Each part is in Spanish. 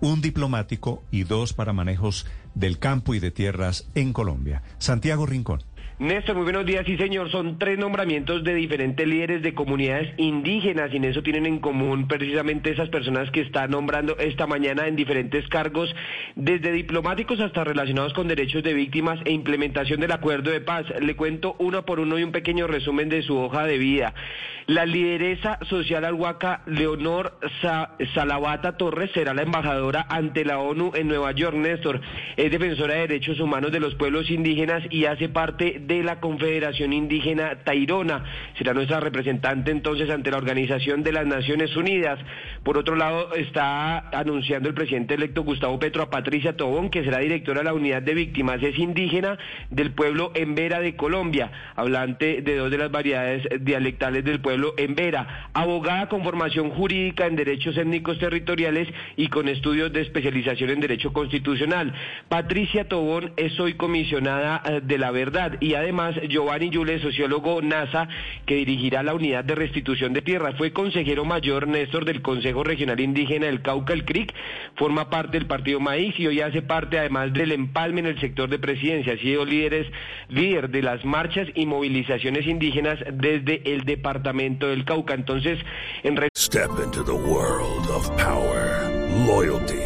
Un diplomático y dos para manejos del campo y de tierras en Colombia. Santiago Rincón. Néstor, muy buenos días. Sí, señor, son tres nombramientos de diferentes líderes de comunidades indígenas y en eso tienen en común precisamente esas personas que está nombrando esta mañana en diferentes cargos, desde diplomáticos hasta relacionados con derechos de víctimas e implementación del acuerdo de paz. Le cuento uno por uno y un pequeño resumen de su hoja de vida. La lideresa social alhuaca Leonor Salabata Torres será la embajadora ante la ONU en Nueva York, Néstor. Es defensora de derechos humanos de los pueblos indígenas y hace parte de la Confederación Indígena Tairona. Será nuestra representante entonces ante la Organización de las Naciones Unidas. Por otro lado, está anunciando el presidente electo Gustavo Petro a Patricia Tobón, que será directora de la Unidad de Víctimas. Es indígena del pueblo Embera de Colombia, hablante de dos de las variedades dialectales del pueblo Embera. Abogada con formación jurídica en derechos étnicos territoriales y con estudios de especialización en derecho constitucional. Patricia Tobón es hoy comisionada eh, de la verdad y además Giovanni Yule, sociólogo NASA, que dirigirá la unidad de restitución de tierra. Fue consejero mayor Néstor del Consejo Regional Indígena del Cauca, el CRIC, forma parte del Partido Maíz y hoy hace parte además del empalme en el sector de presidencia. Ha sido líderes, líder de las marchas y movilizaciones indígenas desde el departamento del Cauca. Entonces, en Step into the world of power, loyalty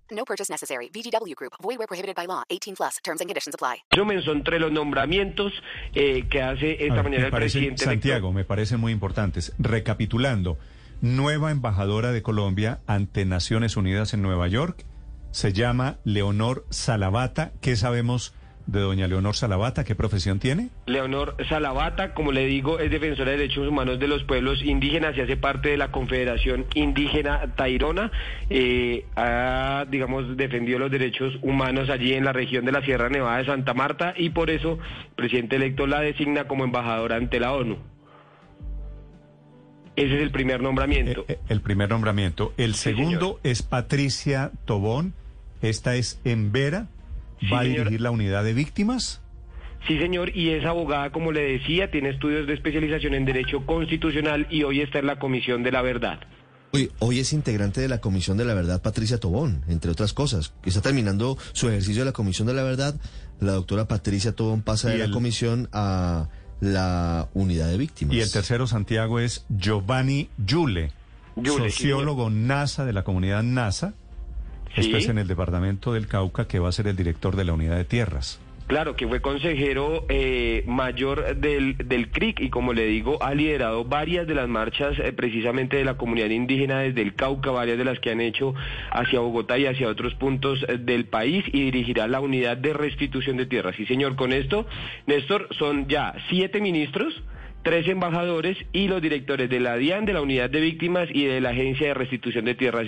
No purchase necessary. VGW Group. Void where prohibited by law. 18 plus. Terms and conditions apply. resumen son entre los nombramientos eh, que hace esta ver, mañana me el parece- presidente. Santiago, me parecen muy importantes. Recapitulando, nueva embajadora de Colombia ante Naciones Unidas en Nueva York se llama Leonor Salavata. ¿Qué sabemos de doña Leonor Salavata? ¿Qué profesión tiene? Leonor Salabata, como le digo, es defensora de derechos humanos de los pueblos indígenas y hace parte de la Confederación Indígena Tairona. Eh, ha, digamos, defendió los derechos humanos allí en la región de la Sierra Nevada de Santa Marta y por eso el presidente electo la designa como embajadora ante la ONU. Ese es el primer nombramiento. Eh, eh, el primer nombramiento. El Sí, segundo es Patricia Tobón. Esta es en Vera. Sí, Va a señor. dirigir la unidad de víctimas. Sí, señor, y es abogada, como le decía, tiene estudios de especialización en Derecho Constitucional y hoy está en la Comisión de la Verdad. Hoy, hoy es integrante de la Comisión de la Verdad Patricia Tobón, entre otras cosas. que Está terminando su ejercicio de la Comisión de la Verdad. La doctora Patricia Tobón pasa de la comisión a la unidad de víctimas. Y el tercero, Santiago, es Giovanni Yule, Yule, sí, sociólogo NASA de la comunidad NASA. Esto es en el departamento del Cauca, que va a ser el director de la unidad de tierras. Claro, que fue consejero eh, mayor del, del CRIC y como le digo, ha liderado varias de las marchas eh, precisamente de la comunidad indígena desde el Cauca, varias de las que han hecho hacia Bogotá y hacia otros puntos eh, del país y dirigirá la unidad de restitución de tierras. Sí, señor, con esto, Néstor, son ya siete ministros. Tres embajadores y los directores de la DIAN, de la Unidad de Víctimas y de la Agencia de Restitución de Tierras.